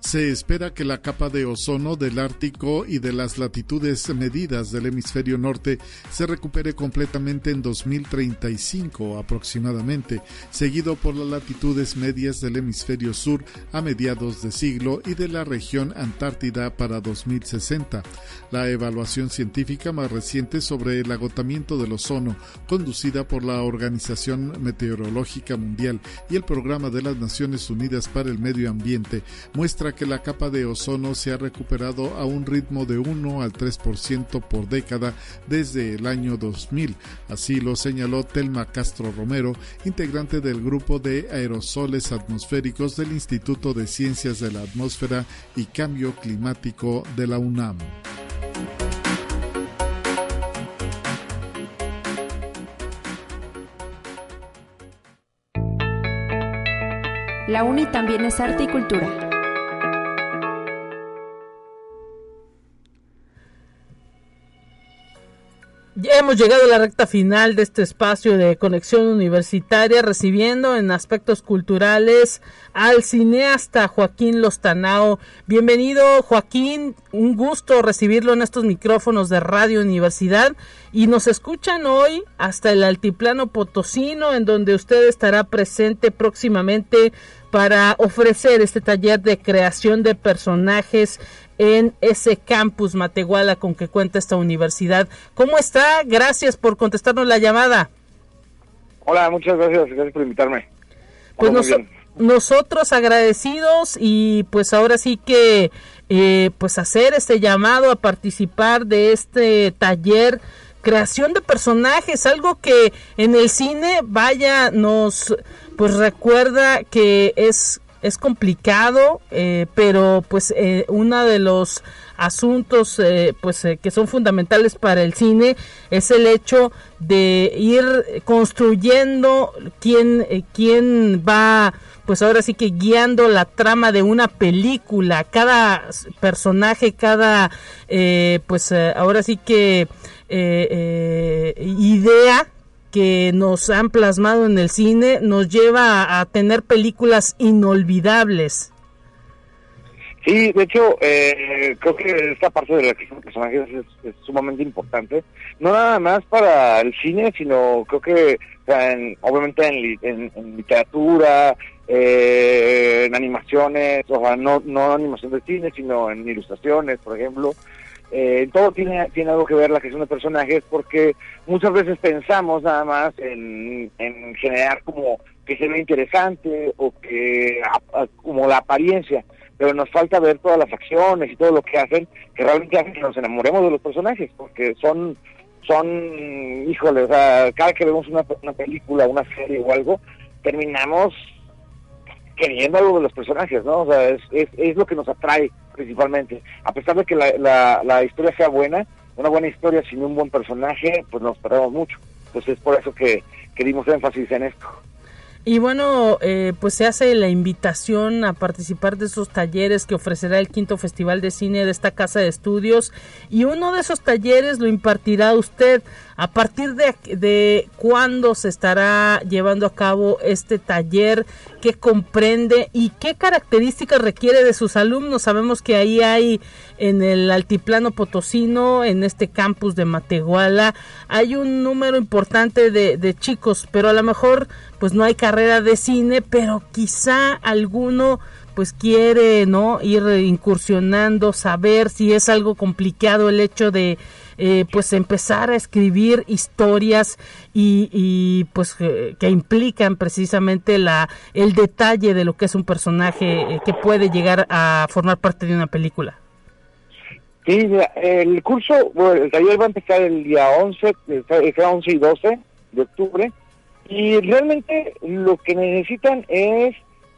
Se espera que la capa de ozono del Ártico y de las latitudes medidas del hemisferio norte se recupere completamente en 2035 aproximadamente, seguido por las latitudes medias del hemisferio sur a mediados de siglo y de la región Antártida para 2060. La evaluación científica más reciente sobre el agotamiento del ozono, conducida por la Organización Meteorológica Mundial y el Programa de las Naciones Unidas para el Medio Ambiente, muestra que la capa de ozono se ha recuperado a un ritmo de 1 al 3% por década desde el año 2000. Así lo señaló Telma Castro Romero, integrante del grupo de aerosoles atmosféricos del Instituto de Ciencias de la Atmósfera y Cambio Climático de la UNAM. La UNI también es arte y cultura. Hemos llegado a la recta final de este espacio de conexión universitaria, recibiendo en aspectos culturales al cineasta Joaquín Lostanao. Bienvenido Joaquín, un gusto recibirlo en estos micrófonos de Radio Universidad y nos escuchan hoy hasta el Altiplano Potosino, en donde usted estará presente próximamente para ofrecer este taller de creación de personajes en ese campus Matehuala con que cuenta esta universidad. ¿Cómo está? Gracias por contestarnos la llamada. Hola, muchas gracias, gracias por invitarme. Pues nos- nosotros agradecidos y pues ahora sí que eh, pues hacer este llamado a participar de este taller creación de personajes, algo que en el cine, vaya, nos pues recuerda que es es complicado, eh, pero pues eh, uno de los asuntos eh, pues eh, que son fundamentales para el cine es el hecho de ir construyendo quién eh, quién va pues ahora sí que guiando la trama de una película. Cada personaje cada eh, pues ahora sí que idea que nos han plasmado en el cine nos lleva a, tener películas inolvidables Sí, de hecho, eh, creo que esta parte de la de personajes es, sumamente importante. No nada más para el cine, sino creo que obviamente en, literatura, eh, en animaciones, o sea, no, no animación de cine, sino en ilustraciones, por ejemplo. Eh, todo tiene, tiene algo que ver la creación de personajes porque muchas veces pensamos nada más en, en generar como que se ve interesante o que como la apariencia pero nos falta ver todas las acciones y todo lo que hacen, que realmente hacen que nos enamoremos de los personajes, porque son, son, híjole, cada que vemos una, una película, una serie o algo, terminamos queriendo algo de los personajes, ¿no? O sea, es, es lo que nos atrae principalmente. A pesar de que la, historia sea buena, una buena historia sin un buen personaje, pues nos perdemos mucho. Entonces es por eso que, que dimos énfasis en esto. Y bueno, eh, pues se hace la invitación a participar de esos talleres que ofrecerá el quinto Festival de Cine de esta casa de estudios. Y uno de esos talleres lo impartirá usted. ¿A partir de, de cuándo se estará llevando a cabo este taller? ¿Qué comprende y qué características requiere de sus alumnos? Sabemos que ahí hay en el altiplano potosino, en este campus de Matehuala, hay un número importante de, de chicos, pero a lo mejor pues no hay carrera de cine, pero quizá alguno pues quiere no ir incursionando, saber si es algo complicado el hecho de eh, pues empezar a escribir historias y, pues que, implican precisamente la el detalle de lo que es un personaje eh, que puede llegar a formar parte de una película. Sí, el curso, bueno, el taller va a empezar el día 11, el 11 y 12 de octubre, y realmente lo que necesitan es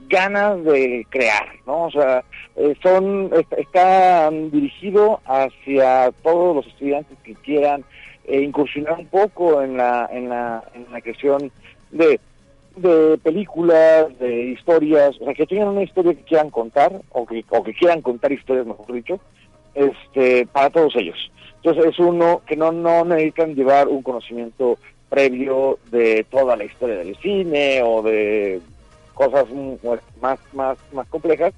ganas de crear, ¿no? O sea, eh, son está, dirigido hacia todos los estudiantes que quieran eh, incursionar un poco en la en la en la creación de de películas, de historias, o sea, que tengan una historia que quieran contar o que o que quieran contar historias, mejor dicho, este para todos ellos. Entonces es uno que no no necesitan llevar un conocimiento previo de toda la historia del cine o de cosas más, más, más complejas,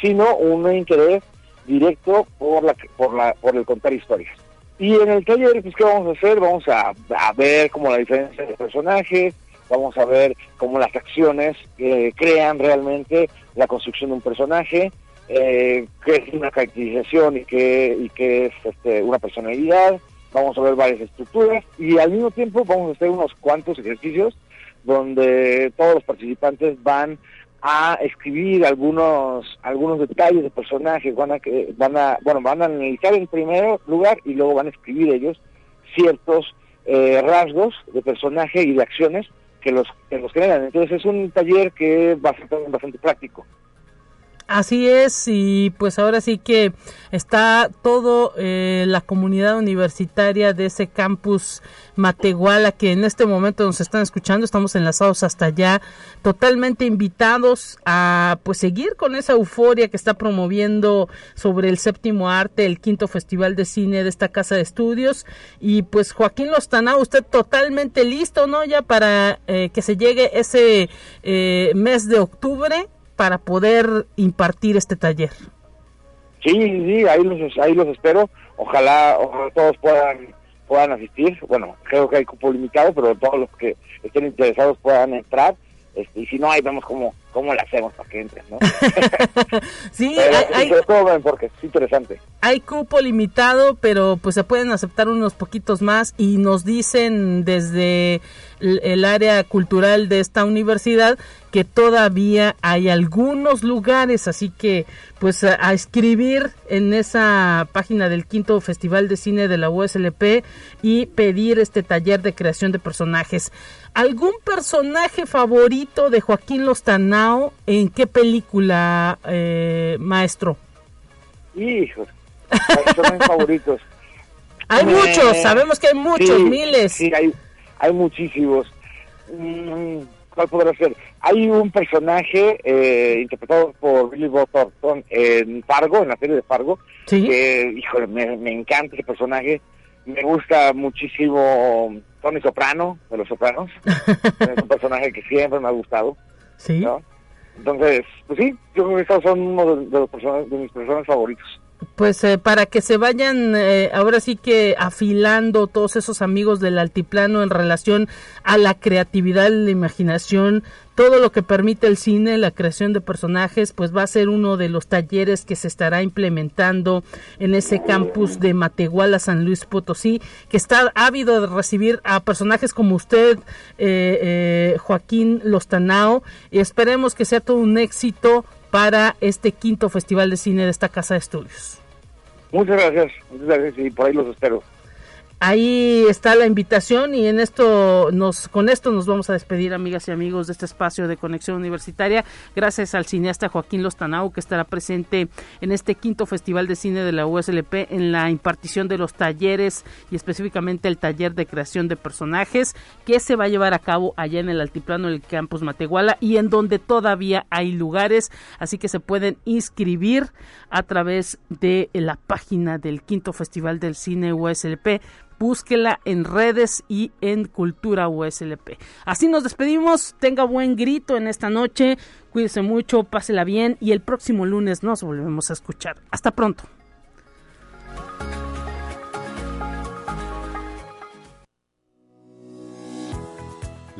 sino un interés directo por, la, por, la, por el contar historias. Y en el taller, pues, ¿qué vamos a hacer? Vamos a, a ver como la diferencia de personajes, vamos a ver cómo las acciones eh, crean realmente la construcción de un personaje, eh, qué es una caracterización y qué, y qué es este, una personalidad, vamos a ver varias estructuras y al mismo tiempo vamos a hacer unos cuantos ejercicios donde todos los participantes van a escribir algunos algunos detalles de personajes, van a van a bueno van a analizar en primer lugar y luego van a escribir ellos ciertos eh, rasgos de personaje y de acciones que los que los generan. Entonces es un taller que va a ser bastante práctico. Así es, y pues ahora sí que está todo eh, la comunidad universitaria de ese campus Matehuala que en este momento nos están escuchando, estamos enlazados hasta allá, totalmente invitados a pues seguir con esa euforia que está promoviendo sobre el séptimo arte, el quinto festival de cine de esta casa de estudios. Y pues Joaquín Lostana, usted totalmente listo, ¿no? Ya para eh, que se llegue ese eh, mes de octubre para poder impartir este taller. Sí, sí, ahí los, ahí los espero. Ojalá, todos puedan puedan asistir. Bueno, creo que hay cupo limitado, pero todos los que estén interesados puedan entrar. Este, y si no, ahí vemos cómo, cómo le hacemos para que entren, ¿no? (laughs) sí, hay, porque es interesante. Hay cupo limitado, pero pues se pueden aceptar unos poquitos más y nos dicen desde el área cultural de esta universidad que todavía hay algunos lugares, así que pues a, escribir en esa página del quinto Festival de Cine de la USLP y pedir este taller de creación de personajes. ¿Algún personaje favorito de Joaquín En qué película, eh, maestro? Hijos, son (laughs) favoritos. Hay muchos, sabemos que hay muchos, miles. Sí, hay, hay muchísimos. Mm, ¿Cuál podrá ser? Hay un personaje eh, interpretado por Billy Bob Thornton en Fargo, en la serie de Fargo, que, híjole, me, me encanta ese personaje. Me gusta muchísimo Tony Soprano, de Los Sopranos. (laughs) es un personaje que siempre me ha gustado. Sí. Entonces, pues sí, yo creo que estos son uno de, los de mis personajes favoritos. Pues eh, para que se vayan eh, ahora sí que afilando todos esos amigos del altiplano en relación a la creatividad, la imaginación, todo lo que permite el cine, la creación de personajes, pues va a ser uno de los talleres que se estará implementando en ese campus de Matehuala, San Luis Potosí, que está ávido de recibir a personajes como usted, eh, Joaquín Lostanao, y esperemos que sea todo un éxito para este quinto Festival de Cine de esta Casa de Estudios. Muchas gracias, muchas gracias y por ahí los espero. Ahí está la invitación y en esto nos con esto nos vamos a despedir amigas y amigos de este espacio de conexión universitaria. Gracias al cineasta Joaquín Lostanao que estará presente en este quinto Festival de Cine de la USLP en la impartición de los talleres y específicamente el taller de creación de personajes que se va a llevar a cabo allá en el altiplano del campus Matehuala y en donde todavía hay lugares, así que se pueden inscribir a través de la página del quinto Festival del Cine USLP búsquela en redes y en Cultura USLP. Así nos despedimos, tenga buen grito en esta noche, cuídese mucho, pásela bien y el próximo lunes nos volvemos a escuchar. Hasta pronto.